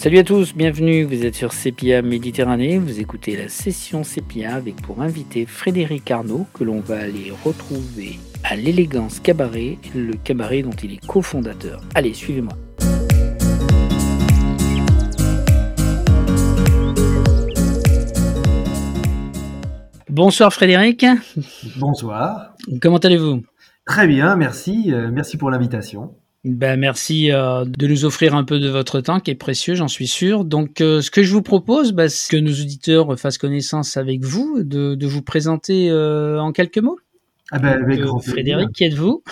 Salut à tous, bienvenue, vous êtes sur Sepia Méditerranée, vous écoutez la session Sepia avec pour invité Frédéric Arnaud que l'on va aller retrouver à l'élégance cabaret, le cabaret dont il est cofondateur. Allez, suivez-moi. Bonsoir Frédéric. Bonsoir. Comment allez-vous? Très bien, merci. Euh, merci pour l'invitation. Ben merci euh, de nous offrir un peu de votre temps qui est précieux, j'en suis sûr. Donc, euh, ce que je vous propose, ben, c'est que nos auditeurs fassent connaissance avec vous, de, de vous présenter en quelques mots. Ah ben, avec Frédéric, qui êtes-vous?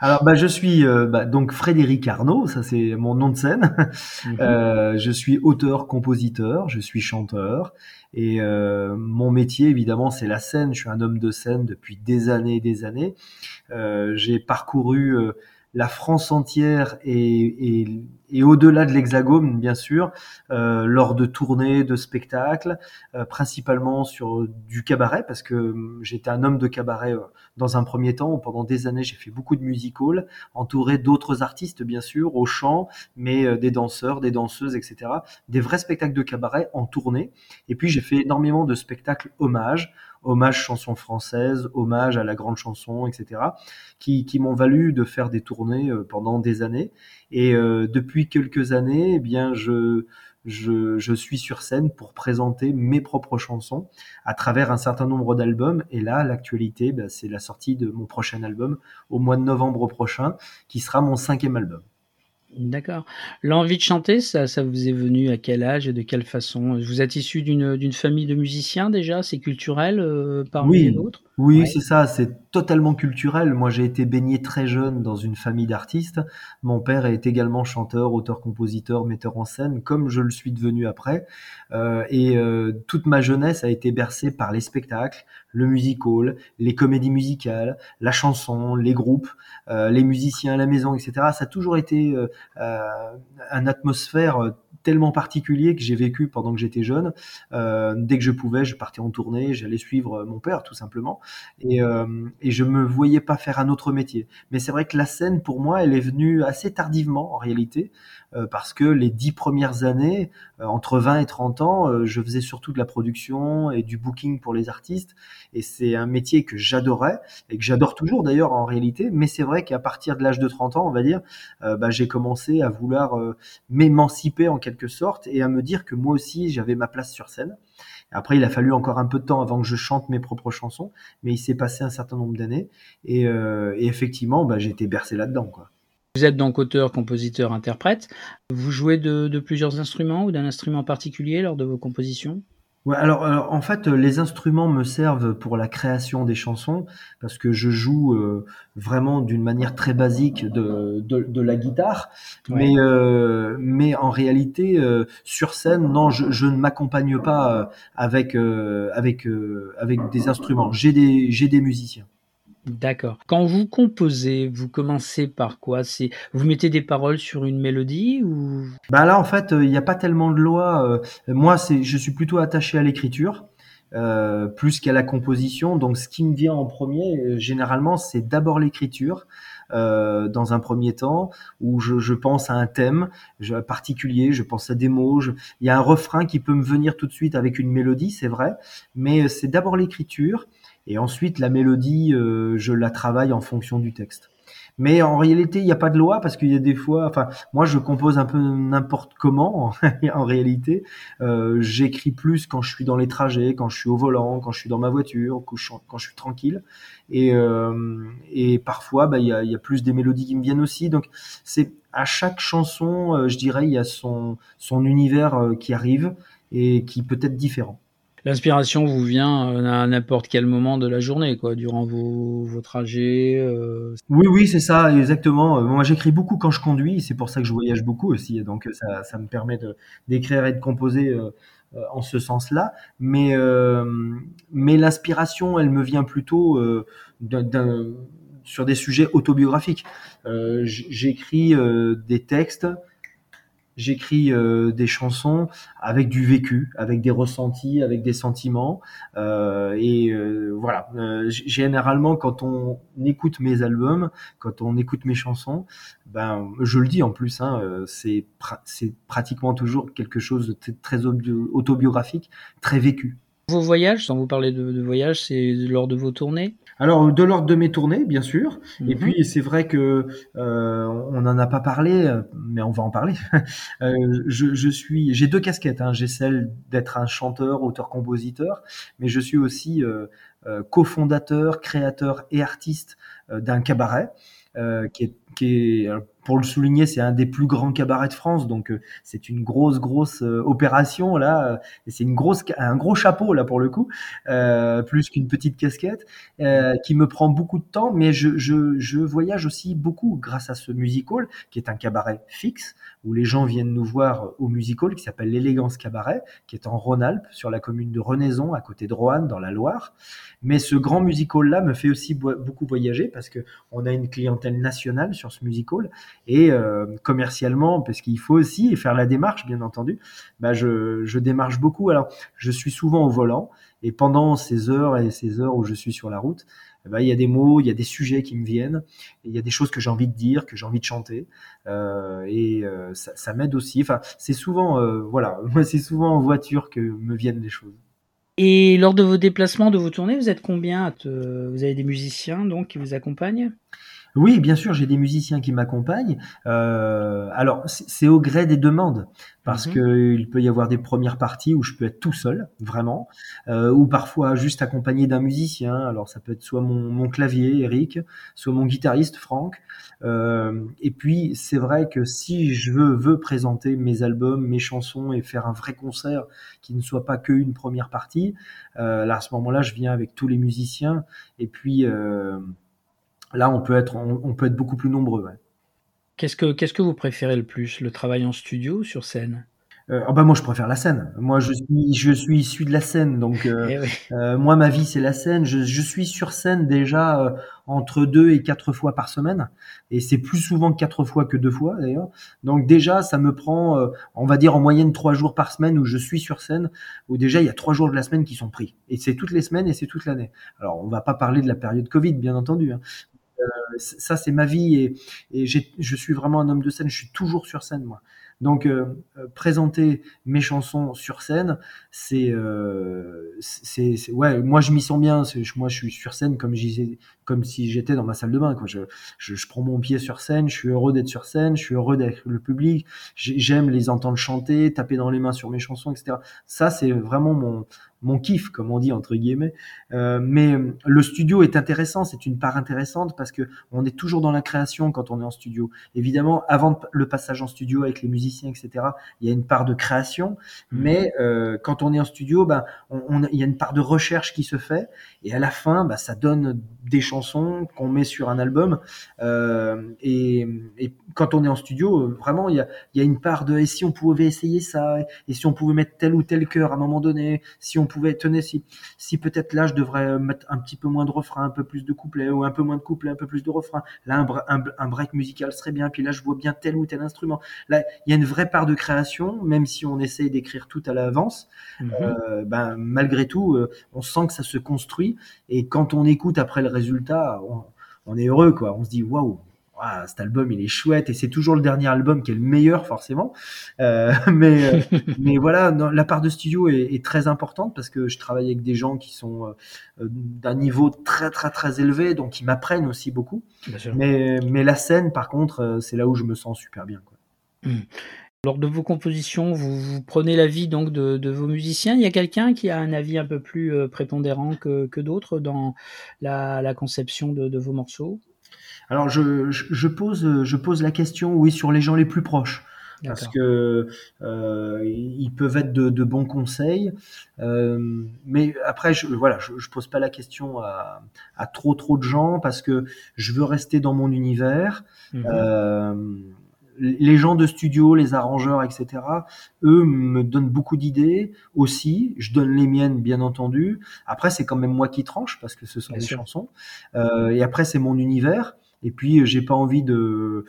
Alors, bah, je suis bah, donc Frédéric Arnaud, ça c'est mon nom de scène. Mhm. je suis auteur, compositeur, je suis chanteur, et euh, mon métier, évidemment, c'est la scène. Je suis un homme de scène depuis des années et des années. Euh, j'ai parcouru euh, la France entière et, au-delà de l'Hexagone, bien sûr, euh, lors de tournées, de spectacles, euh, principalement sur du cabaret, parce que hum, j'étais un homme de cabaret euh, dans un premier temps. Pendant des années, j'ai fait beaucoup de music hall, entouré d'autres artistes, bien sûr, au chant, mais des danseurs, des danseuses, etc. Des vrais spectacles de cabaret en tournée. Et puis, j'ai fait énormément de spectacles hommages hommage chanson française, hommage à la grande chanson, etc., qui, qui m'ont valu de faire des tournées euh, pendant des années. Et euh, depuis quelques années, eh bien, je, je, suis sur scène pour présenter mes propres chansons à travers un certain nombre d'albums. Et là, l'actualité, ben, c'est la sortie de mon prochain album au mois de novembre prochain, qui sera mon cinquième album. D'accord. L'envie de chanter, ça, ça vous est venu à quel âge et de quelle façon? Vous êtes issu d'une famille de musiciens déjà? C'est culturel euh, parmi oui. les autres Oui, c'est ça. C'est totalement culturel. Moi, j'ai été baigné très jeune dans une famille d'artistes. Mon père est également chanteur, auteur-compositeur, metteur en scène, comme je le suis devenu après. Euh, et euh, toute ma jeunesse a été bercée par les spectacles, le music hall, les comédies musicales, la chanson, les groupes, euh, les musiciens à la maison, etc. Ça a toujours été euh, euh, une atmosphère tellement particulier que j'ai vécu pendant que j'étais jeune. Euh, dès que je pouvais, je partais en tournée, j'allais suivre mon père tout simplement, et, euh, et je me voyais pas faire un autre métier. Mais c'est vrai que la scène pour moi, elle est venue assez tardivement en réalité. Euh, parce que les dix premières années, euh, entre 20 et 30 ans, euh, je faisais surtout de la production et du booking pour les artistes. Et c'est un métier que j'adorais et que j'adore toujours d'ailleurs en réalité. Mais c'est vrai qu'à partir de l'âge de 30 ans, on va dire, bah, j'ai commencé à vouloir m'émanciper en quelque sorte et à me dire que moi aussi j'avais ma place sur scène. Après, il a fallu encore un peu de temps avant que je chante mes propres chansons, mais il s'est passé un certain nombre d'années et, euh, et, effectivement, bah, j'ai été bercé là-dedans. Vous êtes donc auteur, compositeur, interprète. Vous jouez de, de plusieurs instruments ou d'un instrument particulier lors de vos compositions? Ouais, alors, alors, en fait, les instruments me servent pour la création des chansons parce que je joue euh, vraiment d'une manière très basique de, de, de la guitare, ouais. mais euh, mais en réalité euh, sur scène, non, je, je ne m'accompagne pas avec euh, avec euh, avec des instruments. J'ai des j'ai des musiciens. D'accord. Quand vous composez, vous commencez par quoi? C'est vous mettez des paroles sur une mélodie ou? Bah là en fait, il n'y a pas tellement de loi. moi, c'est je suis plutôt attaché à l'écriture. Euh, plus qu'à la composition. Donc, ce qui me vient en premier, euh, généralement, c'est d'abord l'écriture. Euh, dans un premier temps, où je, je pense à un thème particulier, je pense à des mots. Je, il y a un refrain qui peut me venir tout de suite avec une mélodie, c'est vrai, mais c'est d'abord l'écriture. Et ensuite, la mélodie, euh, je la travaille en fonction du texte. Mais en réalité, il n'y a pas de loi parce qu'il y a des fois, enfin, moi, je compose un peu n'importe comment. en réalité, euh, j'écris plus quand je suis dans les trajets, quand je suis au volant, quand je suis dans ma voiture, quand je, suis tranquille. Et, euh, et parfois, bah, il y, a, y a plus des mélodies qui me viennent aussi. Donc, c'est à chaque chanson, euh, je dirais, il y a son son univers euh, qui arrive et qui peut être différent l'inspiration vous vient euh, à n'importe quel moment de la journée, quoi, durant vos, vos trajets. Euh... Oui, oui, c'est ça, exactement. Moi, j'écris beaucoup quand je conduis, c'est pour ça que je voyage beaucoup aussi, donc ça, ça me permet d'écrire et de composer euh, en ce sens-là. Mais, euh, mais l'inspiration, elle me vient plutôt euh, d'un sur des sujets autobiographiques. Euh, J'écris des textes j'écris euh, des chansons avec du vécu, avec des ressentis, avec des sentiments. Euh, et euh, voilà, généralement quand on écoute mes albums, quand on écoute mes chansons, ben je le dis en plus, hein, c'est c'est pratiquement toujours quelque chose de très autobiographique, très vécu. Vos voyages, sans vous parler de voyages, c'est lors de vos tournées? Alors de l'ordre de mes tournées, bien sûr. Et mhm. puis c'est vrai que euh, on n'en a pas parlé, mais on va en parler. euh, je, je, suis, j'ai deux casquettes. Hein. J'ai celle d'être un chanteur, auteur-compositeur, mais je suis aussi euh, euh, cofondateur, créateur et artiste euh, d'un cabaret qui est, qui est pour le souligner, c'est un des plus grands cabarets de France, donc euh, c'est une grosse grosse euh, opération là. Euh, c'est une grosse un gros chapeau là pour le coup, plus qu'une petite casquette, qui me prend beaucoup de temps, mais je, je, je voyage aussi beaucoup grâce à ce musical qui est un cabaret fixe où les gens viennent nous voir au musical qui s'appelle l'Élégance Cabaret, qui est en Rhône-Alpes sur la commune de Renaison à côté de Roanne dans la Loire. Mais ce grand musical là me fait aussi beaucoup voyager parce que on a une clientèle nationale sur ce musical et euh, commercialement, parce qu'il faut aussi faire la démarche, bien entendu, bah je, je démarche beaucoup. Alors, je suis souvent au volant, et pendant ces heures et ces heures où je suis sur la route, ben, il y a des mots, il y a des sujets qui me viennent, il y a des choses que j'ai envie de dire, que j'ai envie de chanter, euh, et euh, ça, ça m'aide aussi. Enfin, c'est souvent, euh, voilà, moi c'est souvent en voiture que me viennent les choses. Et lors de vos déplacements, de vos tournées, vous êtes combien Vous avez des musiciens donc qui vous accompagnent? Oui, bien sûr, j'ai des musiciens qui m'accompagnent. Euh, alors, c'est au gré des demandes, parce mhm. que il peut y avoir des premières parties où je peux être tout seul, vraiment, euh, ou parfois juste accompagné d'un musicien. Alors, ça peut être soit mon, mon clavier, Eric, soit mon guitariste, Franck. Euh, et puis, c'est vrai que si je veux, veux présenter mes albums, mes chansons et faire un vrai concert qui ne soit pas qu'une première partie, euh, là, à ce moment-là, je viens avec tous les musiciens. Et puis... Euh, Là, on peut être, on, peut être beaucoup plus nombreux. Qu'est-ce que, qu'est-ce que vous préférez le plus, le travail en studio ou sur scène? Euh, oh bah moi je préfère la scène. Moi je suis je suis issu de la scène donc euh, eh euh, moi ma vie c'est la scène. Je, je, suis sur scène déjà entre deux et quatre fois par semaine et c'est plus souvent quatre fois que deux fois d'ailleurs. Donc déjà ça me prend on va dire en moyenne trois jours par semaine où je suis sur scène où déjà il y a trois jours de la semaine qui sont pris et c'est toutes les semaines et c'est toute l'année. Alors on va pas parler de la période Covid bien entendu, hein, ça, c'est ma vie et, je suis vraiment un homme de scène. Je suis toujours sur scène, moi. Donc, euh, euh, présenter mes chansons sur scène, c'est, euh, c'est, ouais, moi je m'y sens bien. Moi, je suis sur scène comme comme si j'étais dans ma salle de bain. Quoi. Je, je, je, prends mon pied sur scène. Je suis heureux d'être sur scène. Je suis heureux d'être le public. J'aime les entendre chanter, taper dans les mains sur mes chansons, etc. Ça, c'est vraiment mon mon kiff, comme on dit entre guillemets. Euh, mais le studio est intéressant, c'est une part intéressante parce que on est toujours dans la création quand on est en studio. Évidemment, avant le passage en studio avec les musiciens, etc., il y a une part de création, mmh. mais euh, quand on est en studio, ben, on, il y a une part de recherche qui se fait, et à la fin, ben, ça donne des chansons qu'on met sur un album. Euh, et, et, quand on est en studio, vraiment, il y a, il y a une part de et si on pouvait essayer ça, et si on pouvait mettre tel ou tel cœur à un moment donné, si on pouvait, tenez, si, si peut-être là je devrais mettre un petit peu moins de refrain, un peu plus de couplets, ou un peu moins de couplets, un peu plus de refrain. Là, un, un, break musical serait bien. Puis là, je vois bien tel ou tel instrument. Là, il y a une vraie part de création, même si on essaye d'écrire tout à l'avance. Mhm. euh, ben, malgré tout, euh, on sent que ça se construit. Et quand on écoute après le résultat, on, on est heureux, quoi. On se dit waouh, ah, cet album il est chouette et c'est toujours le dernier album qui est le meilleur forcément euh, mais euh, mais voilà la part de studio est, est, très importante parce que je travaille avec des gens qui sont euh, d'un niveau très très très élevé donc ils m'apprennent aussi beaucoup mais mais la scène par contre c'est là où je me sens super bien quoi. Mmh. Lors de vos compositions, vous, vous prenez l'avis donc de, de, vos musiciens. Il y a quelqu'un qui a un avis un peu plus prépondérant que, que d'autres dans la, la conception de, de vos morceaux? Alors je, je, pose je pose la question oui sur les gens les plus proches parce que euh, ils peuvent être de, de bons conseils, euh, mais après je voilà je, je, pose pas la question à, à, trop trop de gens parce que je veux rester dans mon univers. Mhm. Euh, les gens de studio, les arrangeurs, etc., eux me donnent beaucoup d'idées aussi. Je donne les miennes, bien entendu. Après, c'est quand même moi qui tranche parce que ce sont des chansons. Euh, et après, c'est mon univers. Et puis, j'ai pas envie de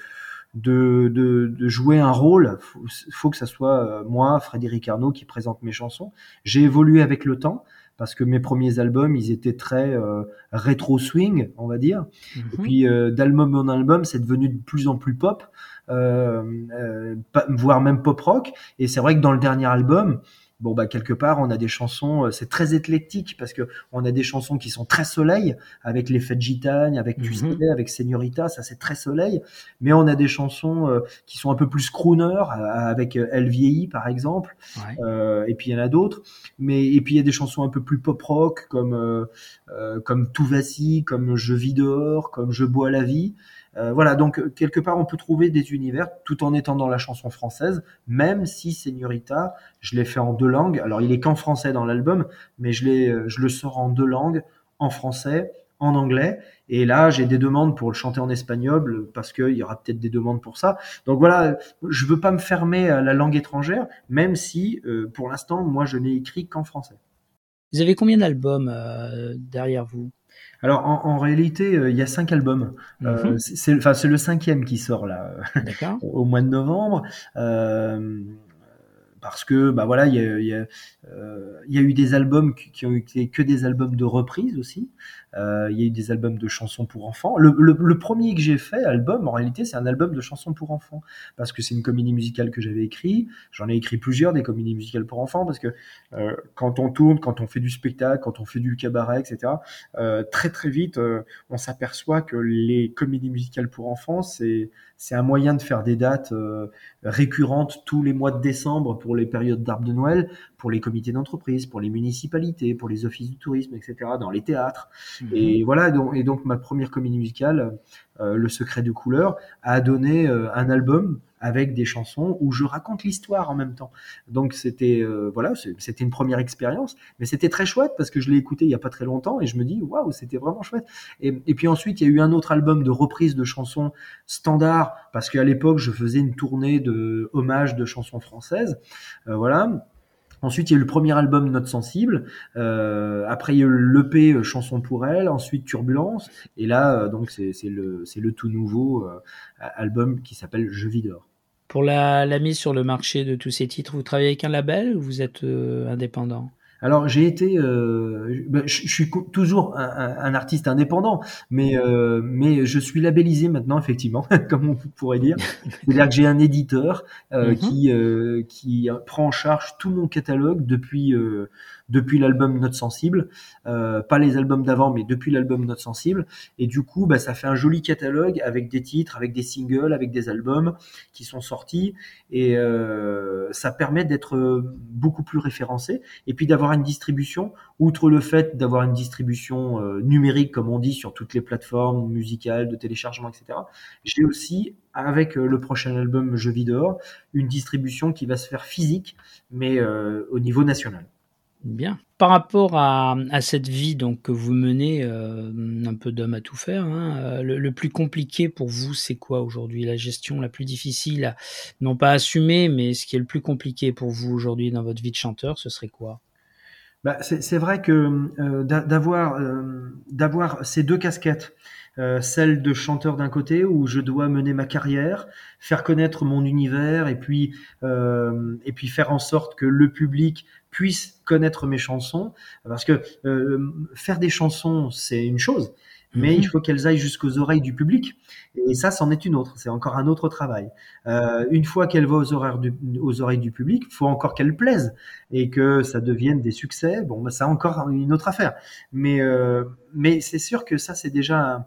de, de, jouer un rôle. Faut, faut que ça soit moi, Frédéric Arnaud, qui présente mes chansons. J'ai évolué avec le temps parce que mes premiers albums, ils étaient très euh, rétro swing, on va dire. Et mhm. puis euh, d'album en album, c'est devenu de plus en plus pop, euh, euh voire même pop rock. Et c'est vrai que dans le dernier album, bon bah quelque part on a des chansons euh, c'est très éclectique parce que on a des chansons qui sont très soleil avec les fêtes gitanes avec tu mhm. avec Señorita ça c'est très soleil. Mais on a des chansons euh, qui sont un peu plus crooner euh, avec Elle vieillit par exemple. Euh, et puis il y en a d'autres. Mais et puis il y a des chansons un peu plus pop rock comme euh, comme Tout vacille comme Je vis dehors comme Je bois la vie euh, voilà, donc euh, quelque part on peut trouver des univers tout en étant dans la chanson française, même si Señorita, je l'ai fait en deux langues. Alors il est qu'en français dans l'album, mais euh, je le sors en deux langues, en français, en anglais. Et là, j'ai des demandes pour le chanter en espagnol parce qu'il y aura peut-être des demandes pour ça. Donc voilà, je veux pas me fermer à la langue étrangère, même si pour l'instant, moi, je n'ai écrit qu'en français. Vous avez combien d'albums derrière vous? Alors en, réalité, euh, il y a cinq albums. Euh, mhm. c'est, enfin, c'est le cinquième qui sort là au mois de novembre. Euh, parce que bah voilà, il y a, euh, eu des albums qui, qui, ont été que des albums de reprise aussi. Euh, il y a eu des albums de chansons pour enfants. Le, premier que j'ai fait, album, en réalité, c'est un album de chansons pour enfants parce que c'est une comédie musicale que j'avais écrit. J'en ai écrit plusieurs des comédies musicales pour enfants parce que euh, quand on tourne, quand on fait du spectacle, quand on fait du cabaret, etc. Euh, très très vite, euh, on s'aperçoit que les comédies musicales pour enfants, c'est c'est un moyen de faire des dates euh, récurrentes tous les mois de décembre pour les périodes d'arbre de Noël, pour les comités d'entreprise, pour les municipalités, pour les offices du tourisme, etc., dans les théâtres. Mhm. Et voilà, donc, et donc ma première comédie musicale, Le secret de couleur, a donné euh, un album avec des chansons où je raconte l'histoire en même temps. Donc c'était euh, voilà, c'était une première expérience, mais c'était très chouette parce que je l'ai écouté il y a pas très longtemps et je me dis waouh, c'était vraiment chouette. Et, puis ensuite il y a eu un autre album de reprise de chansons standards parce qu'à l'époque je faisais une tournée de hommage de chansons françaises, voilà. Ensuite, il y a eu le premier album Note Sensible. Euh, après, il y a eu l'EP euh, Chanson pour elle. Ensuite, Turbulence. Et là, euh, donc, c'est le, le tout nouveau euh, album qui s'appelle Je vis dehors. Pour la, la, mise sur le marché de tous ces titres, vous travaillez avec un label ou vous êtes indépendant? Alors j'ai été, euh, ben, je, suis toujours un, un, artiste indépendant, mais euh, mais je suis labellisé maintenant effectivement, comme on pourrait dire. C'est-à-dire que j'ai un éditeur euh, mm-hmm. qui euh, qui prend en charge tout mon catalogue depuis euh, depuis l'album Note Sensible, euh, pas les albums d'avant, mais depuis l'album Note Sensible. Et du coup, bah, ça fait un joli catalogue avec des titres, avec des singles, avec des albums qui sont sortis. Et euh, ça permet d'être beaucoup plus référencé. Et puis d'avoir une distribution, outre le fait d'avoir une distribution euh, numérique, comme on dit, sur toutes les plateformes musicales, de téléchargement, etc. J'ai aussi avec le prochain album Je vis dehors, une distribution qui va se faire physique, mais au niveau national. Bien. Par rapport à, cette vie donc que vous menez, euh, un peu d'homme à tout faire, hein, euh, le, plus compliqué pour vous, c'est quoi aujourd'hui? La gestion la plus difficile, non pas assumer, mais ce qui est le plus compliqué pour vous aujourd'hui dans votre vie de chanteur, ce serait quoi? Bah, c'est vrai que euh, d'avoir ces deux casquettes, celle de chanteur d'un côté où je dois mener ma carrière, faire connaître mon univers et puis et puis faire en sorte que le public puisse connaître mes chansons, parce que euh, faire des chansons, c'est une chose, mais il mhm. faut qu'elles aillent jusqu'aux oreilles du public. Et ça, c'en est une autre. C'est encore un autre travail. Euh, une fois qu'elle va aux, aux oreilles du public, il faut encore qu'elle plaise et que ça devienne des succès. Bon, bah, ça encore une autre affaire. Mais, euh, mais c'est sûr que ça, c'est déjà un,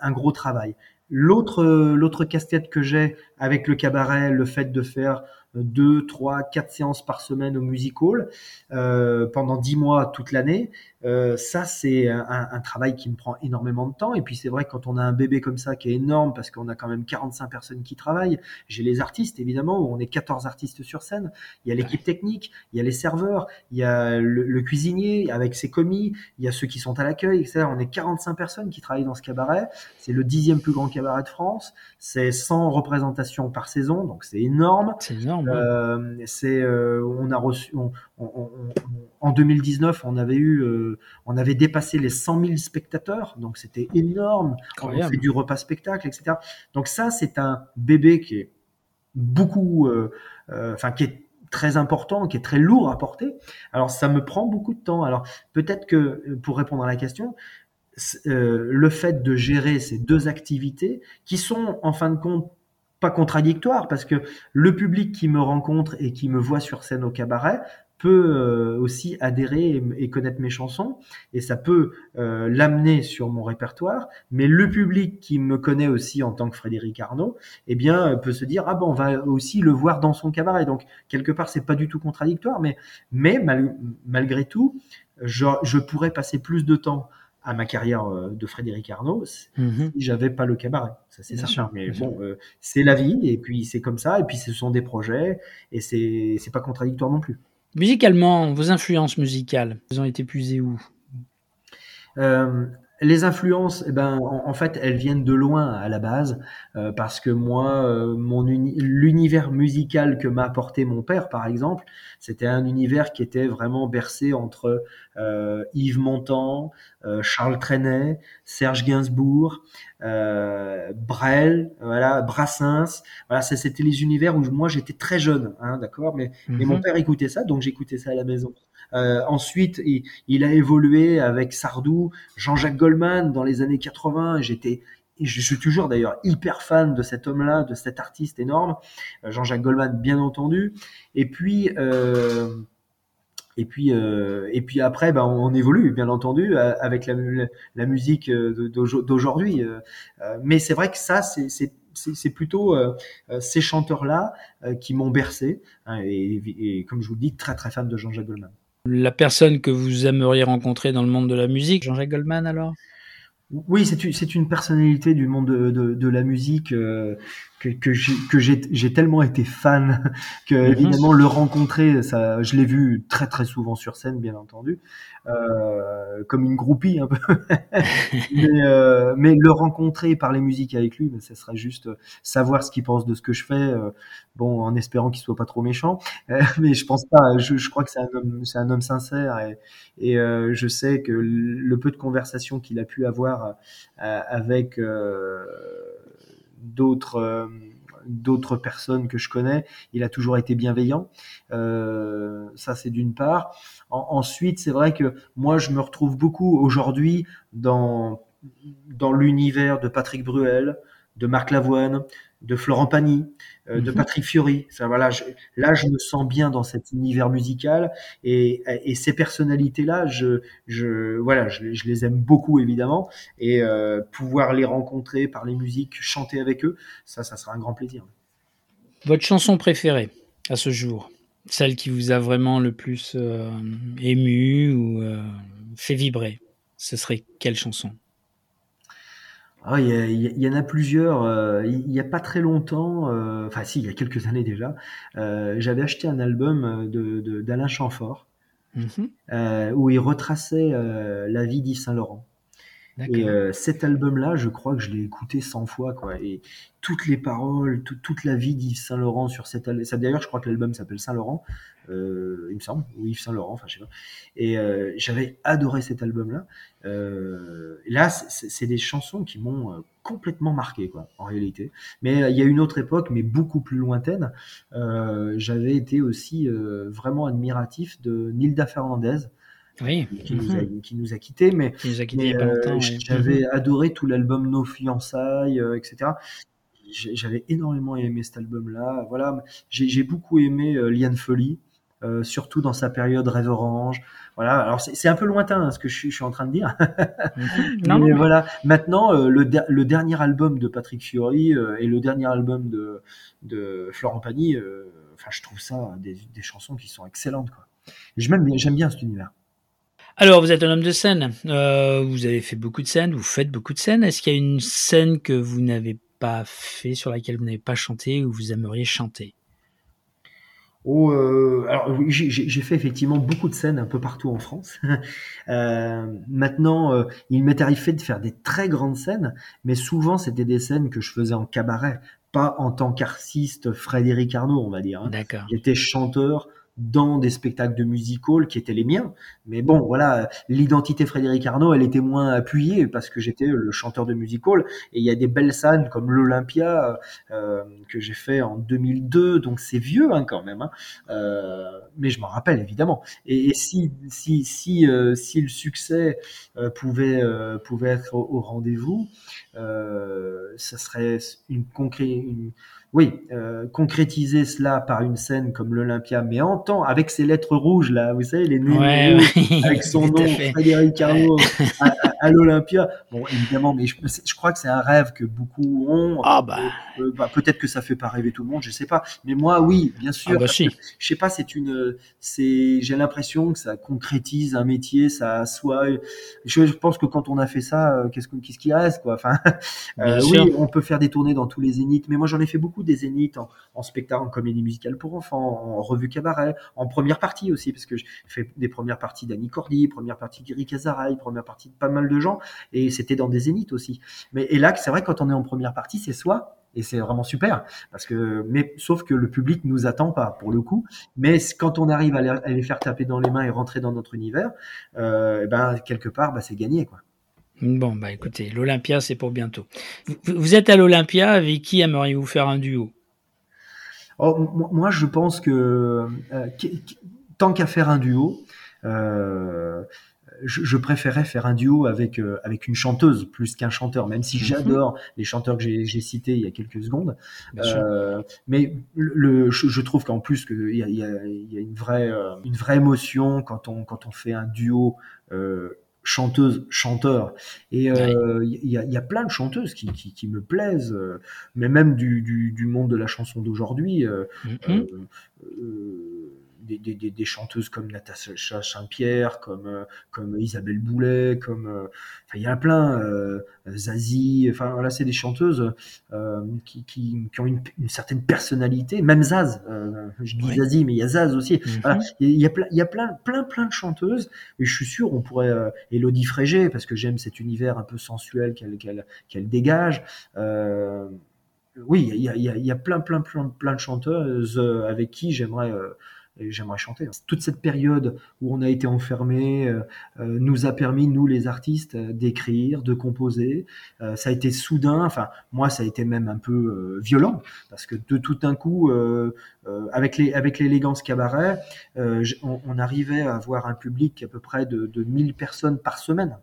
un, gros travail. L'autre, l'autre casquette que j'ai avec le cabaret, le fait de faire deux, trois, quatre séances par semaine au music hall euh, pendant dix mois toute l'année. Euh, ça, c'est un, un, travail qui me prend énormément de temps. Et puis, c'est vrai que quand on a un bébé comme ça qui est énorme, parce qu'on a quand même 45 personnes qui travaillent, j'ai les artistes, évidemment, où on est 14 artistes sur scène. Il y a l'équipe technique, il y a les serveurs, il y a le, cuisinier avec ses commis, il y a ceux qui sont à l'accueil, etc. On est 45 personnes qui travaillent dans ce cabaret. C'est le dixième plus grand cabaret de France. C'est 100 représentations par saison, donc c'est énorme. C'est énorme. Euh, c'est, euh, on a reçu, on, on, on, en 2019, on avait eu, euh, on avait dépassé les 100 000 spectateurs, donc c'était énorme. On fait du repas spectacle, etc. Donc ça, c'est un bébé qui est beaucoup, euh, euh, enfin qui est très important, qui est très lourd à porter. Alors ça me prend beaucoup de temps. Alors peut-être que pour répondre à la question, le fait de gérer ces deux activités qui sont en fin de compte pas contradictoires parce que le public qui me rencontre et qui me voit sur scène au cabaret peut euh, aussi adhérer et, connaître mes chansons et ça peut euh, l'amener sur mon répertoire mais le public qui me connaît aussi en tant que Frédéric Arnaud eh bien euh, peut se dire ah bon on va aussi le voir dans son cabaret donc quelque part c'est pas du tout contradictoire mais mais mal- malgré tout je, je pourrais passer plus de temps à ma carrière euh, de Frédéric Arnaud si Mhm. j'avais pas le cabaret. Ça c'est certain. Mais bon, euh, c'est la vie et puis c'est comme ça et puis ce sont des projets et c'est c'est pas contradictoire non plus. Musicalement, vos influences musicales, elles ont été puisées où? Euh, les influences, eh ben, en, en fait, elles viennent de loin à la base, euh, parce que moi, euh, mon uni- l'univers musical que m'a apporté mon père, par exemple, c'était un univers qui était vraiment bercé entre euh, Yves Montand, euh, Charles Trenet, Serge Gainsbourg, euh, Brel, voilà, Brassens. Voilà, c'était les univers où moi j'étais très jeune, hein, d'accord, mais mais mon Mhm. père écoutait ça, donc j'écoutais ça à la maison. Euh, ensuite, il, il a évolué avec Sardou, Jean-Jacques Goldman dans les années 80. J'étais, je suis toujours d'ailleurs hyper fan de cet homme-là, de cet artiste énorme, Euh, Jean-Jacques Goldman bien entendu. Et puis, euh, et puis, euh, et puis après, ben, on évolue bien entendu euh, avec la, mu- la musique euh, d'aujourd'hui. Mais c'est vrai que ça, c'est c'est- plutôt ces chanteurs-là qui m'ont bercé. hein, et, et comme je vous le dis, très très fan de Jean-Jacques Goldman. La personne que vous aimeriez rencontrer dans le monde de la musique, Jean-Jacques Goldman alors? Oui, c'est une, c'est une personnalité du monde de, de, de la musique euh, que, que j'ai que j'ai j'ai tellement été fan que Mhm. évidemment le rencontrer, ça, je l'ai vu très très souvent sur scène, bien entendu, euh, comme une groupie un peu. mais, euh, mais le rencontrer, parler musique avec lui, ben, ça serait juste savoir ce qu'il pense de ce que je fais. euh, bon, en espérant qu'il soit pas trop méchant, Euh, mais je pense pas. Je, je crois que c'est un homme, c'est un homme sincère et, et euh, je sais que le peu de conversations qu'il a pu avoir euh, avec euh, d'autres euh, d'autres personnes que je connais, il a toujours été bienveillant. Euh, ça, c'est d'une part. En- ensuite, c'est vrai que moi, je me retrouve beaucoup aujourd'hui dans dans l'univers de Patrick Bruel, de Marc Lavoine, de Florent Pagny, euh, de Mhm. Patrick Fiori. Ça, voilà, je- là, je me sens bien dans cet univers musical et, et ces personnalités-là, je, je, voilà, je, je les aime beaucoup évidemment et euh, pouvoir les rencontrer, parler musique, chanter avec eux, ça, ça sera un grand plaisir. Votre chanson préférée à ce jour? Celle qui vous a vraiment le plus euh, ému ou fait vibrer? Ce serait quelle chanson? Ah, il, y a- il en a plusieurs. euh, il n'y a pas très longtemps, euh, enfin si, il y a quelques années déjà, euh, j'avais acheté un album de, de- d'Alain Chamfort Mhm. euh, où il retraçait la vie d'Yves Saint-Laurent. D'accord. Et euh, cet album-là, je crois que je l'ai écouté 100 fois, quoi. Et toutes les paroles, tout- toute la vie d'Yves Saint Laurent sur cet album. D'ailleurs, je crois que l'album s'appelle Saint Laurent, euh, il me semble, ou Yves Saint Laurent, enfin, je sais pas. Et euh, j'avais adoré cet album-là. Euh, là, c'est- des chansons qui m'ont euh, complètement marqué, quoi, en réalité. Mais euh, il y a une autre époque, mais beaucoup plus lointaine. Euh, J'avais été aussi euh, vraiment admiratif de Nilda Fernandez, oui, qui, nous a, Mhm. qui nous a quittés, mais il nous a quittés il mais, n'y a pas euh, longtemps. j- ouais. J'avais adoré tout l'album Nos fiançailles, euh, etc. J'avais énormément aimé cet album-là. Voilà, j'ai beaucoup aimé euh, Liane Folly, euh, surtout dans sa période Rêve Orange. Voilà, alors c'est un peu lointain hein, ce que je suis, je suis en train de dire. Mhm. Non, Mais non, voilà, maintenant euh, le, der- le dernier album de Patrick Fiori euh, et le dernier album de, de Florent Pagny, euh, enfin je trouve ça des, des chansons qui sont excellentes. quoi. J'aime bien, j'aime bien cet univers. Alors, vous êtes un homme de scène. Euh, vous avez fait beaucoup de scènes, vous faites beaucoup de scènes. Est-ce qu'il y a une scène que vous n'avez pas fait, sur laquelle vous n'avez pas chanté ou vous aimeriez chanter? Oh, euh, alors j'ai- fait effectivement beaucoup de scènes un peu partout en France. Euh, maintenant, euh, il m'est arrivé de faire des très grandes scènes, mais souvent c'était des scènes que je faisais en cabaret, pas en tant qu'artiste Frédéric Arnaud, on va dire. Hein. D'accord. J'étais chanteur dans des spectacles de music hall qui étaient les miens. Mais bon, voilà, l'identité Frédéric Arnaud, elle était moins appuyée parce que j'étais le chanteur de music hall. Et il y a des belles scènes comme l'Olympia euh, que j'ai fait en 2002, donc c'est vieux hein, quand même. Hein. Euh, mais je m'en rappelle évidemment. Et, si si si euh, si le succès pouvait pouvait être au, au rendez-vous, ça serait une concrète une oui, euh, concrétiser cela par une scène comme l'Olympia, mais en temps, avec ses lettres rouges, là, vous savez, les numéros, avec son nom, Frédéric à, l'Olympia. Bon, évidemment, mais je, je crois que c'est un rêve que beaucoup ont. Ah bah. Euh, bah Peut-être que ça fait pas rêver tout le monde, je sais pas. Mais moi, oui, bien sûr. Ah bah si. je sais pas, c'est une, c'est, j'ai l'impression que ça concrétise un métier, ça soit. Je, je pense que quand on a fait ça, euh, qu'est-ce, qu'est-ce qui reste, quoi. Enfin, euh, oui, on peut faire des tournées dans tous les zéniths, mais moi j'en ai fait beaucoup des zéniths en, spectacle, en comédie musicale pour enfants, en revue cabaret, en première partie aussi, parce que je fais des premières parties d'Annie Cordy, première partie d'Eric Azaray, première partie de pas mal de gens, et c'était dans des zéniths aussi. Mais et là, c'est vrai quand on est en première partie, c'est soi, et c'est vraiment super parce que mais sauf que le public nous attend pas pour le coup mais quand on arrive à les, faire taper dans les mains et rentrer dans notre univers euh, ben quelque part bah, c'est gagné quoi Bon, bah écoutez, l'Olympia, c'est pour bientôt. Vous, êtes à l'Olympia, avec qui aimeriez-vous faire un duo? Oh, Moi, je pense que euh, tant qu'à faire un duo, euh, je, je, préférais faire un duo avec, euh, avec une chanteuse plus qu'un chanteur, même si mhm. j'adore les chanteurs que j'ai cités il y a quelques secondes. Euh, mais le, je, je trouve qu'en plus qu'il y a, y, a, y a, une, vraie, une vraie émotion quand on, quand on fait un duo. Euh, chanteuse, chanteur. Et euh, il y, a, y, a, plein de chanteuses qui, qui, qui me plaisent, euh, mais même du, du, du, monde de la chanson d'aujourd'hui. Euh, euh des, des, des, chanteuses comme Natacha Saint-Pierre, comme, euh, comme Isabelle Boulet, comme euh, il y a plein, euh, Zazie, enfin là c'est des chanteuses qui, qui, qui, ont une, une, certaine personnalité, même Zaz, je dis Zazie, mais il y a Zaz aussi. Mhm. voilà, il y a, il y a plein, plein, plein de chanteuses, et je suis sûr on pourrait Elodie Frégé parce que j'aime cet univers un peu sensuel qu'elle qu'elle qu'elle dégage. oui, il y a, y, y a, plein, plein, plein, plein de chanteuses avec qui j'aimerais et j'aimerais chanter. Toute cette période où on a été enfermé euh, euh, nous a permis, nous les artistes, euh, d'écrire, de composer. ça a été soudain, enfin moi ça a été même un peu violent, parce que de tout un coup, avec les avec l'élégance cabaret, on, arrivait à avoir un public à peu près de, de 1000 personnes par semaine.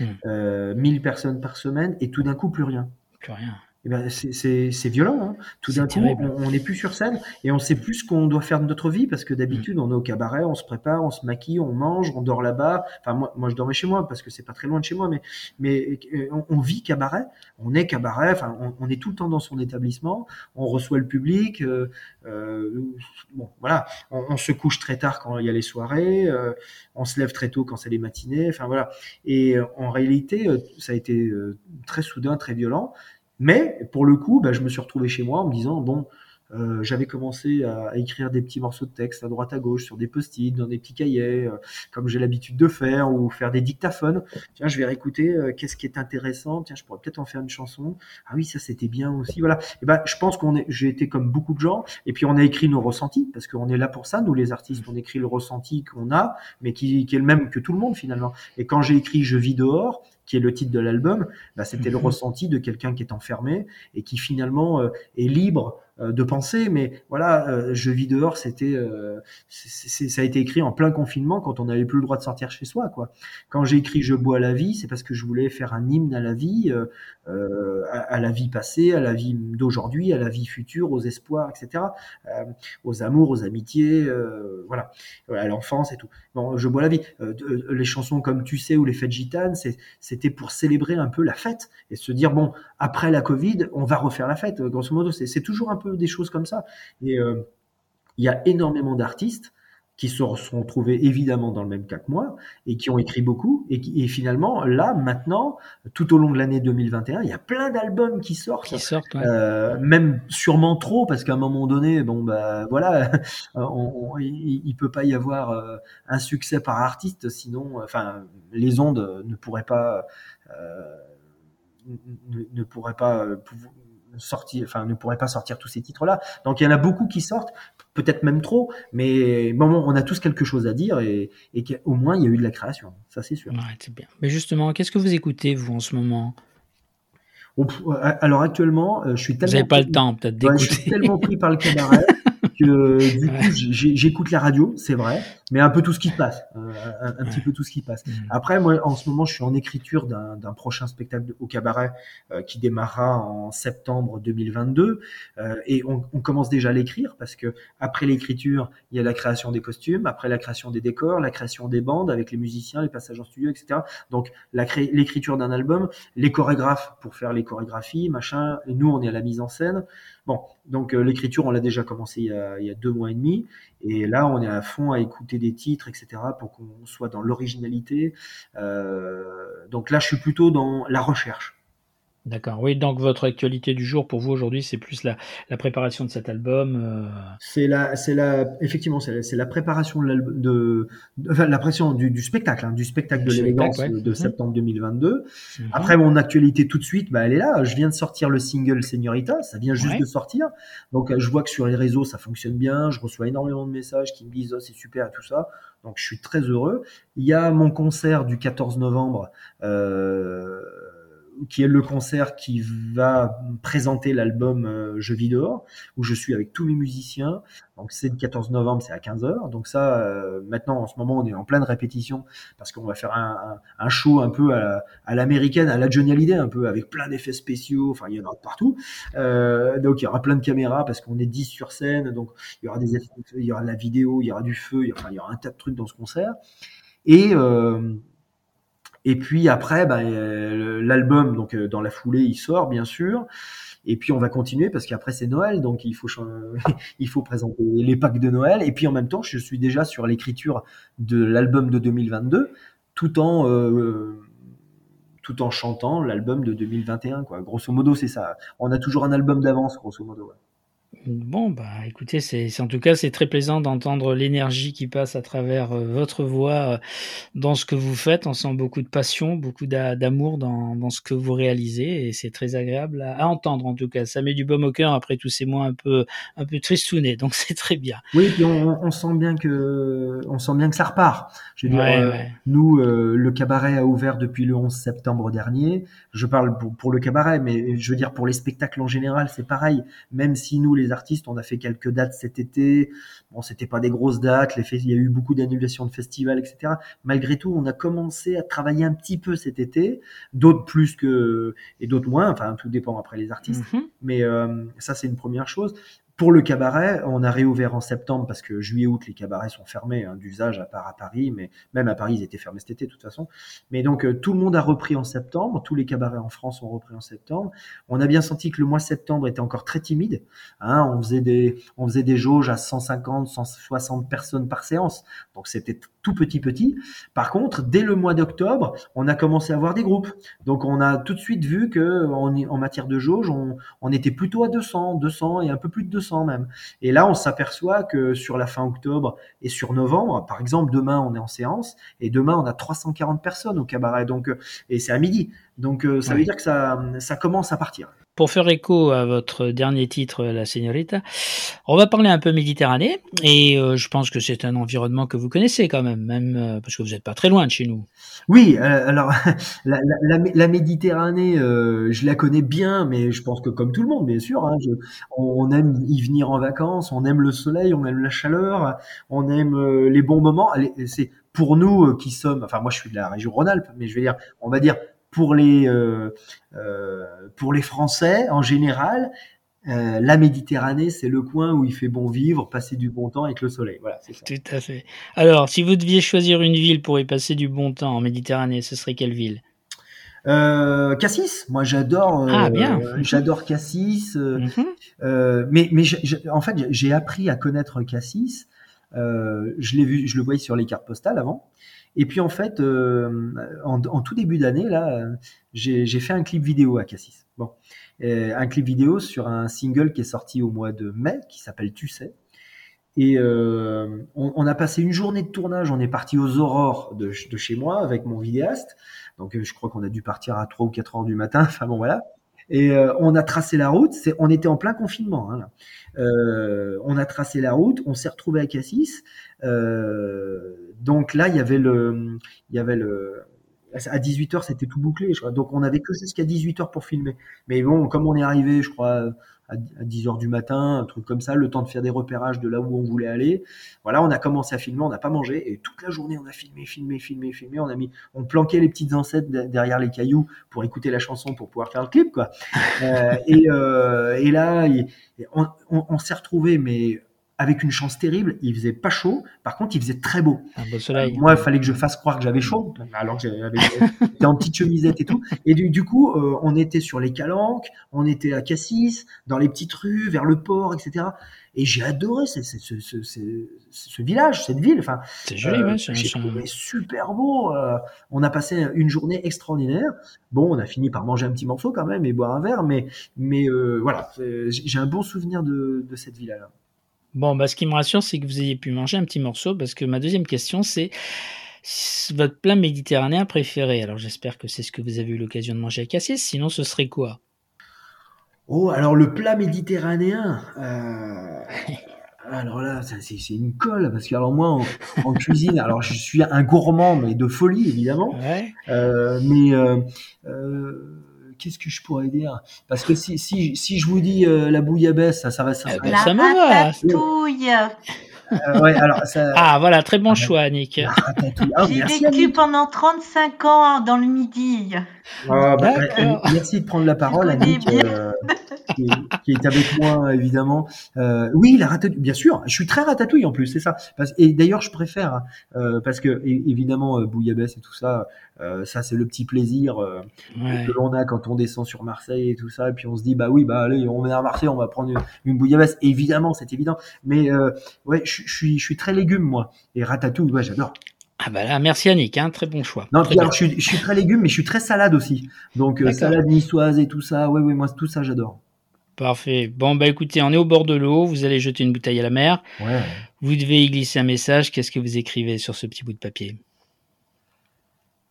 Mmh. 1000 personnes par semaine, et tout d'un coup plus rien. Plus rien eh ben c'est violent. Hein. Tout d'un coup, on n'est plus sur scène et on sait plus ce qu'on doit faire de notre vie parce que d'habitude, mm. on est au cabaret, on se prépare, on se maquille, on mange, on dort là-bas. Enfin, moi, moi, je dormais chez moi parce que c'est pas très loin de chez moi, mais, mais euh, on, vit cabaret, on est cabaret, enfin, on, on, est tout le temps dans son établissement, on reçoit le public. Euh, euh, bon, voilà, on, on, se couche très tard quand il y a les soirées, euh, on se lève très tôt quand c'est les matinées. Enfin voilà. Et en réalité, ça a été très soudain, très violent. Mais pour le coup, bah, je me suis retrouvé chez moi en me disant bon, euh, j'avais commencé à, écrire des petits morceaux de texte à droite à gauche sur des post-it, dans des petits cahiers, euh, comme j'ai l'habitude de faire, ou faire des dictaphones. Tiens, je vais réécouter euh, qu'est-ce qui est intéressant. Tiens, je pourrais peut-être en faire une chanson. Ah oui, ça c'était bien aussi. Voilà. Et ben, je pense qu'on est, j'ai été comme beaucoup de gens, et puis on a écrit nos ressentis parce qu'on est là pour ça. Nous, les artistes, on écrit le ressenti qu'on a, mais qui, qui est le même que tout le monde finalement. Et quand j'ai écrit Je vis dehors, qui est le titre de l'album, bah, c'était le mhm. ressenti de quelqu'un qui est enfermé et qui finalement est libre euh, de penser, mais voilà, euh, je vis dehors, c'était, euh, ça a été écrit en plein confinement quand on n'avait plus le droit de sortir chez soi, quoi. Quand j'ai écrit Je bois la vie, c'est parce que je voulais faire un hymne à la vie, à, la vie passée, à la vie d'aujourd'hui, à la vie future, aux espoirs, etc., aux amours, aux amitiés, voilà, à l'enfance et tout. Bon, je bois la vie. les chansons comme Tu sais ou les fêtes gitanes, c'était pour célébrer un peu la fête et se dire bon, après la Covid, on va refaire la fête. Grosso modo, c'est toujours un peu des choses comme ça. Et euh, il y a énormément d'artistes qui se sont retrouvés évidemment dans le même cas que moi et qui ont écrit beaucoup et, qui, et finalement là maintenant tout au long de l'année 2021 il y a plein d'albums qui sortent, qui sortent euh, même sûrement trop parce qu'à un moment donné bon bah voilà on, il, il, peut pas y avoir euh, un succès par artiste sinon enfin les ondes ne pourraient pas euh, ne, ne pourraient pas sortir, enfin ne pourrait pas sortir tous ces titres-là. Donc il y en a beaucoup qui sortent, peut-être même trop, mais bon, on a tous quelque chose à dire et, et au moins il y a eu de la création, ça c'est sûr. Ouais, c'est bien. Mais justement, qu'est-ce que vous écoutez vous en ce moment? Alors actuellement, je suis tellement. Vous n'avez pas le temps peut-être d'écouter. je suis tellement pris par le cabaret que du coup j'écoute la radio, c'est vrai, mais un peu tout ce qui passe, euh, un, petit peu tout ce qui passe. Mm. Après, moi, en ce moment, je suis en écriture d'un prochain spectacle au cabaret euh, qui démarrera en septembre 2022, euh, et on, on, commence déjà à l'écrire parce que après l'écriture, il y a la création des costumes, après la création des décors, la création des bandes avec les musiciens, les passages en studio, etc. Donc l'écriture d'un album, les chorégraphes pour faire les chorégraphies, machin. Et nous, on est à la mise en scène. Bon, donc euh, l'écriture, on l'a déjà commencé il y, a, il y, a, deux mois et demi, et là, on est à fond à écouter des titres, etc., pour qu'on soit dans l'originalité. Euh, donc là, je suis plutôt dans la recherche. D'accord. Oui, donc votre actualité du jour pour vous aujourd'hui, c'est plus la, la, préparation de cet album. Euh... C'est la, c'est la, effectivement, c'est la, la, préparation de, de, enfin, la pression du, du spectacle, hein, du spectacle de l'élégance ouais. de, mhm. septembre 2022. Mmh. Après, mon actualité tout de suite, bah, elle est là. Je viens de sortir le single Señorita, ça vient juste ouais. de sortir. Donc, je vois que sur les réseaux, ça fonctionne bien. Je reçois énormément de messages qui me disent, oh, c'est super et tout ça. Donc, je suis très heureux. Il y a mon concert du 14 novembre. Euh, qui est le concert qui va présenter l'album euh, Je vis dehors, où je suis avec tous mes musiciens. Donc c'est le 14 novembre, c'est à 15h. Donc ça, euh, maintenant, en ce moment, on est en pleine répétition parce qu'on va faire un, un, show un peu à, l'américaine, à la Johnny Hallyday, un peu avec plein d'effets spéciaux. Enfin, il y en aura partout. Euh, donc il y aura plein de caméras parce qu'on est 10 sur scène. Donc il y aura des effets, il y aura de la vidéo, il y aura du feu, il y aura, il y aura un tas de trucs dans ce concert. Et et puis après, bah, l'album, donc euh, dans la foulée, il sort bien sûr. Et puis on va continuer parce qu'après c'est Noël, donc il faut il faut présenter les packs de Noël. Et puis en même temps, je suis déjà sur l'écriture de l'album de 2022, tout en euh, tout en chantant l'album de 2021. Quoi. Grosso modo, c'est ça. On a toujours un album d'avance, grosso modo. Bon, bah écoutez, c'est en tout cas c'est très plaisant d'entendre l'énergie qui passe à travers euh, votre voix euh, dans ce que vous faites. On sent beaucoup de passion, beaucoup d'amour dans, dans, ce que vous réalisez et c'est très agréable à, à, entendre en tout cas. Ça met du baume au cœur après tous ces mois un peu un peu tristounés, donc c'est très bien. Oui, puis on, on, sent bien que on sent bien que ça repart. Je veux dire, ouais, euh, nous, le cabaret a ouvert depuis le 11 septembre dernier. Je parle pour, pour le cabaret, mais je veux dire pour les spectacles en général, c'est pareil. Même si nous les artistes. On a fait quelques dates cet été. Bon, c'était pas des grosses dates. Les il y a eu beaucoup d'annulations de festivals, etc. Malgré tout, on a commencé à travailler un petit peu cet été. D'autres plus que et d'autres moins. Enfin, tout dépend après les artistes. Mm -hmm. Mais euh, ça, c'est une première chose. Pour le cabaret, on a réouvert en septembre parce que juillet-août, les cabarets sont fermés hein, d'usage à part à Paris, mais même à Paris, ils étaient fermés cet été de toute façon. Mais donc, euh, tout le monde a repris en septembre, tous les cabarets en France ont repris en septembre. On a bien senti que le mois de septembre était encore très timide. Hein, on, faisait des, on faisait des jauges à 150, 160 personnes par séance. Donc, c'était tout petit petit. Par contre, dès le mois d'octobre, on a commencé à avoir des groupes. Donc, on a tout de suite vu que en, matière de jauge, on, on était plutôt à 200, 200 et un peu plus de 200 même. Et là, on s'aperçoit que sur la fin octobre et sur novembre, par exemple, demain, on est en séance et demain, on a 340 personnes au cabaret. Donc, et c'est à midi. Donc, ça oui. veut dire que ça, ça commence à partir. Pour faire écho à votre dernier titre, La Señorita, on va parler un peu Méditerranée et euh, je pense que c'est un environnement que vous connaissez quand même, même euh, parce que vous n'êtes pas très loin de chez nous. Oui, euh, alors la, la, la Méditerranée, euh, je la connais bien, mais je pense que comme tout le monde, bien sûr, hein, je, on, aime y venir en vacances, on aime le soleil, on aime la chaleur, on aime euh, les bons moments. C'est pour nous qui sommes, enfin moi je suis de la région Rhône-Alpes, mais je veux dire, on va dire pour les euh, euh, pour les Français en général, euh, la Méditerranée, c'est le coin où il fait bon vivre, passer du bon temps avec le soleil. Voilà, c'est ça. Tout à fait. Alors, si vous deviez choisir une ville pour y passer du bon temps en Méditerranée, ce serait quelle ville? Euh, Cassis, moi j'adore, ah, bien. j'adore Cassis, mm -hmm. mais mais en fait j'ai appris à connaître Cassis. je l'ai vu, je le voyais sur les cartes postales avant, et puis en fait, euh, en, tout début d'année, là, j'ai fait un clip vidéo à Cassis. Bon, euh, un clip vidéo sur un single qui est sorti au mois de mai, qui s'appelle Tu sais. Et euh, on, a passé une journée de tournage. On est parti aux aurores de, chez moi avec mon vidéaste. Donc je crois qu'on a dû partir à 3 ou 4 heures du matin. Enfin bon voilà. Et on a tracé la route. On était en plein confinement. Hein, on a tracé la route. On s'est retrouvé à Cassis. Donc là, il y avait le, il y avait le, à 18h, c'était tout bouclé. Je crois. Donc on avait que jusqu'à 18h pour filmer. Mais bon, comme on est arrivé, je crois, à 10 heures du matin, un truc comme ça, le temps de faire des repérages de là où on voulait aller. Voilà, on a commencé à filmer, on n'a pas mangé et toute la journée on a filmé, filmé, filmé, filmé. On a mis, on planquait les petites ancêtres derrière les cailloux pour écouter la chanson pour pouvoir faire le clip, quoi. Euh, et, euh, et, là, on, on, on s'est retrouvé, mais avec une chance terrible, il faisait pas chaud, par contre il faisait très beau. Un beau soleil. moi, il fallait que je fasse croire que j'avais chaud, alors que j'étais en petite chemisette et tout. Et du, coup, euh, on était sur les calanques, on était à Cassis, dans les petites rues, vers le port, etc. Et j'ai adoré ce, ce, ce, ce, village, cette ville. Enfin, c'est joli, euh, J'ai trouvé super beau. Euh, on a passé une journée extraordinaire. Bon, on a fini par manger un petit morceau quand même et boire un verre, mais, mais euh, voilà, j'ai un bon souvenir de, de cette villa-là. Bon, bah, ce qui me rassure, c'est que vous ayez pu manger un petit morceau, parce que ma deuxième question, c'est votre plat méditerranéen préféré. Alors, j'espère que c'est ce que vous avez eu l'occasion de manger à Cassis, sinon ce serait quoi? Oh, alors le plat méditerranéen. Euh, alors là, c'est une colle parce que alors moi en, cuisine, alors je suis un gourmand mais de folie évidemment. Euh, mais euh, qu'est-ce que je pourrais dire? Parce que si, si, si je vous dis euh, la bouillabaisse, ça, ça va. Ça, eh ben, ça me va. Euh, ouais, alors ça... Ah voilà, très bon choix, Nick. Ah, J'ai vécu pendant 35 ans dans le Midi. Ah, bah, merci de prendre la parole, Annick, euh, qui, qui, est avec moi évidemment. Euh, oui, la ratatouille, bien sûr. Je suis très ratatouille en plus, c'est ça. et d'ailleurs, je préfère hein, parce que évidemment bouillabaisse et tout ça, euh, ça, c'est le petit plaisir euh, que l'on a quand on descend sur Marseille et tout ça. Et puis on se dit, bah oui, bah allez, on est à Marseille, on va prendre une, une bouillabaisse. Évidemment, c'est évident. Mais euh, ouais, je suis, je suis très légume moi. Et ratatouille, ouais, j'adore. Ah bah là, merci Annick, hein, très bon choix. Non, je, suis, je suis très légume, mais je suis très salade aussi. Donc salade niçoise et tout ça, ouais, ouais, moi tout ça j'adore. Parfait. Bon bah écoutez, on est au bord de l'eau, vous allez jeter une bouteille à la mer. Ouais. Vous devez y glisser un message. Qu'est-ce que vous écrivez sur ce petit bout de papier?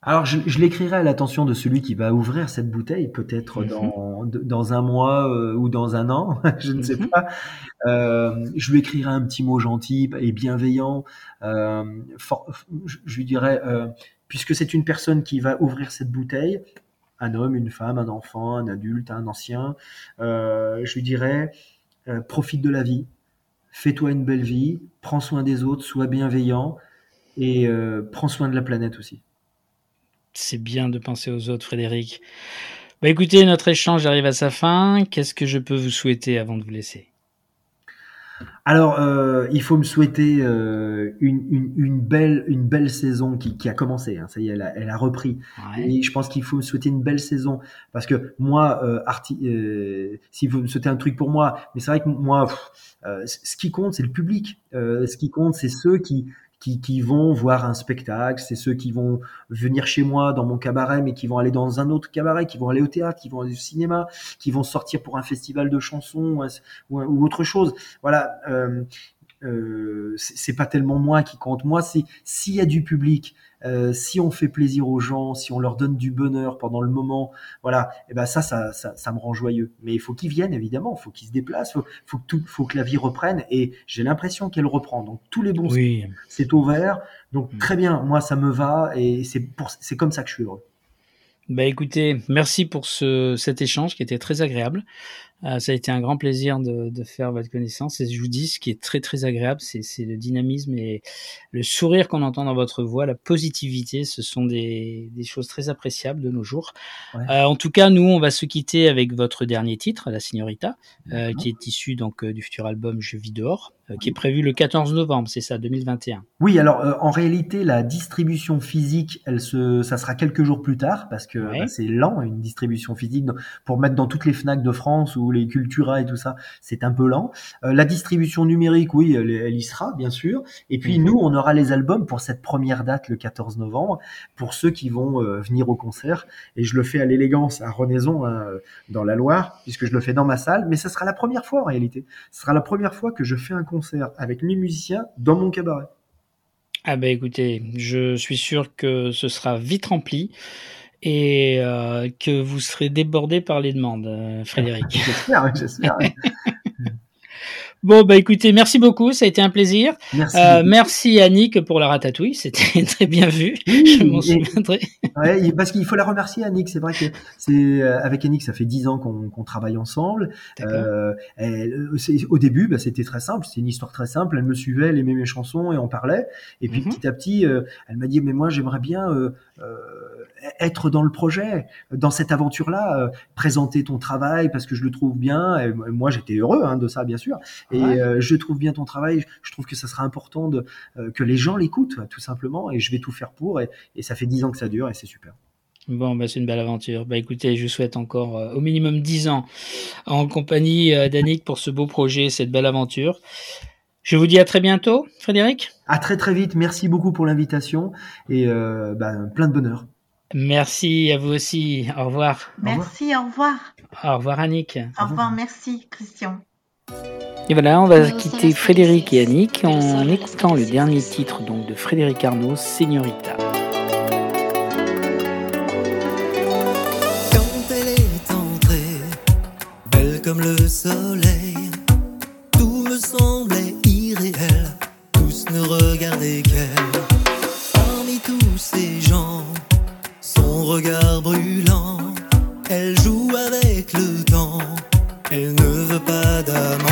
Alors, je, je l'écrirai à l'attention de celui qui va ouvrir cette bouteille, peut-être mhm. dans, dans un mois euh, ou dans un an, je ne sais mhm. pas. Euh, je lui écrirai un petit mot gentil et bienveillant. Euh, je, lui dirais, euh, puisque c'est une personne qui va ouvrir cette bouteille, un homme, une femme, un enfant, un adulte, un ancien, euh, je lui dirais, profite de la vie, fais-toi une belle vie, prends soin des autres, sois bienveillant. Et prends soin de la planète aussi. C'est bien de penser aux autres, Frédéric. Bah écoutez, notre échange arrive à sa fin. Qu'est-ce que je peux vous souhaiter avant de vous laisser? Alors, euh, il faut me souhaiter euh, une, une, belle, une belle saison qui, qui a commencé. Hein. ça y est, elle a, elle a repris. Et je pense qu'il faut me souhaiter une belle saison parce que moi, euh, euh, si vous me souhaitez un truc pour moi, mais c'est vrai que moi, ce qui compte, c'est le public. ce qui compte, c'est ceux qui, qui, qui vont voir un spectacle, c'est ceux qui vont venir chez moi dans mon cabaret, mais qui vont aller dans un autre cabaret, qui vont aller au théâtre, qui vont aller au cinéma, qui vont sortir pour un festival de chansons ou, autre chose. Voilà. Euh, euh, c'est pas tellement moi qui compte. Moi, c'est s'il y a du public, euh, si on fait plaisir aux gens, si on leur donne du bonheur pendant le moment, voilà, et eh ben ça, ça, ça, ça me rend joyeux. Mais il faut qu'ils viennent évidemment, il faut qu'ils se déplacent, faut, faut que tout, faut que la vie reprenne. Et j'ai l'impression qu'elle reprend. Donc tous les bons, oui. c'est ouvert. Donc mm. très bien, moi ça me va et c'est pour, c'est comme ça que je suis heureux. Bah écoutez, merci pour ce, cet échange qui était très agréable. Euh, ça a été un grand plaisir de, de, faire votre connaissance. Et je vous dis, ce qui est très très agréable, c'est le dynamisme et le sourire qu'on entend dans votre voix, la positivité. Ce sont des, des choses très appréciables de nos jours. Ouais. Euh, en tout cas, nous, on va se quitter avec votre dernier titre, La Signorita, euh, qui est issu donc du futur album Je vis dehors, qui est prévu le 14 novembre, c'est ça, 2021. Oui, alors en réalité, la distribution physique, elle se, ça sera quelques jours plus tard parce que ouais. bah, c'est lent une distribution physique pour mettre dans toutes les Fnac de France ou les Cultura et tout ça, c'est un peu lent. Euh, la distribution numérique, oui, elle, elle, y sera, bien sûr. Et puis mmh. nous, on aura les albums pour cette première date, le 14 novembre, pour ceux qui vont euh, venir au concert. Et je le fais à l'élégance, à Renaison, hein, dans la Loire, puisque je le fais dans ma salle. Mais ce sera la première fois en réalité. Ce sera la première fois que je fais un concert avec mes musiciens dans mon cabaret. Ah ben écoutez, je suis sûr que ce sera vite rempli. Et euh, que vous serez débordé par les demandes, euh, Frédéric. j'espère, j'espère. Bon, bah écoutez, merci beaucoup, ça a été un plaisir. Merci. Euh, merci Annick pour la ratatouille, c'était très bien vu. Oui, Je m'en souviendrai. Ouais, parce qu'il faut la remercier, Annick. C'est vrai que c'est euh, avec Annick, ça fait dix ans qu'on travaille ensemble. Euh, elle- euh, c'est- au début, bah, c'était très simple. C'était une histoire très simple. Elle me suivait, elle aimait mes chansons et on parlait. Et puis Mhm. petit à petit, euh, elle m'a dit mais moi j'aimerais bien euh, euh, être dans le projet, dans cette aventure-là, euh, présenter ton travail parce que je le trouve bien. Et moi j'étais heureux hein, de ça bien sûr. Et Ouais. euh, je trouve bien ton travail. Je trouve que ça sera important de euh, que les gens l'écoutent tout simplement. Et je vais tout faire pour. Et, et ça fait dix ans que ça dure et c'est super. Bon, bah, c'est une belle aventure. Bah, écoutez, je vous souhaite encore euh, au minimum 10 ans en compagnie euh, d'Annick pour ce beau projet, cette belle aventure. Je vous dis à très bientôt, Frédéric. À très très vite. Merci beaucoup pour l'invitation et euh, bah, plein de bonheur. Merci à vous aussi. Au revoir. revoir. Merci, au revoir. Au revoir, Annick. Au revoir, merci, Christian. Et voilà, on va quitter Frédéric et Annick en écoutant le dernier titre donc de Frédéric Arnaud, Señorita. Quand elle est entrée, belle comme le soleil, tout me semblait irréel, tous ne regardaient qu'elle. Comme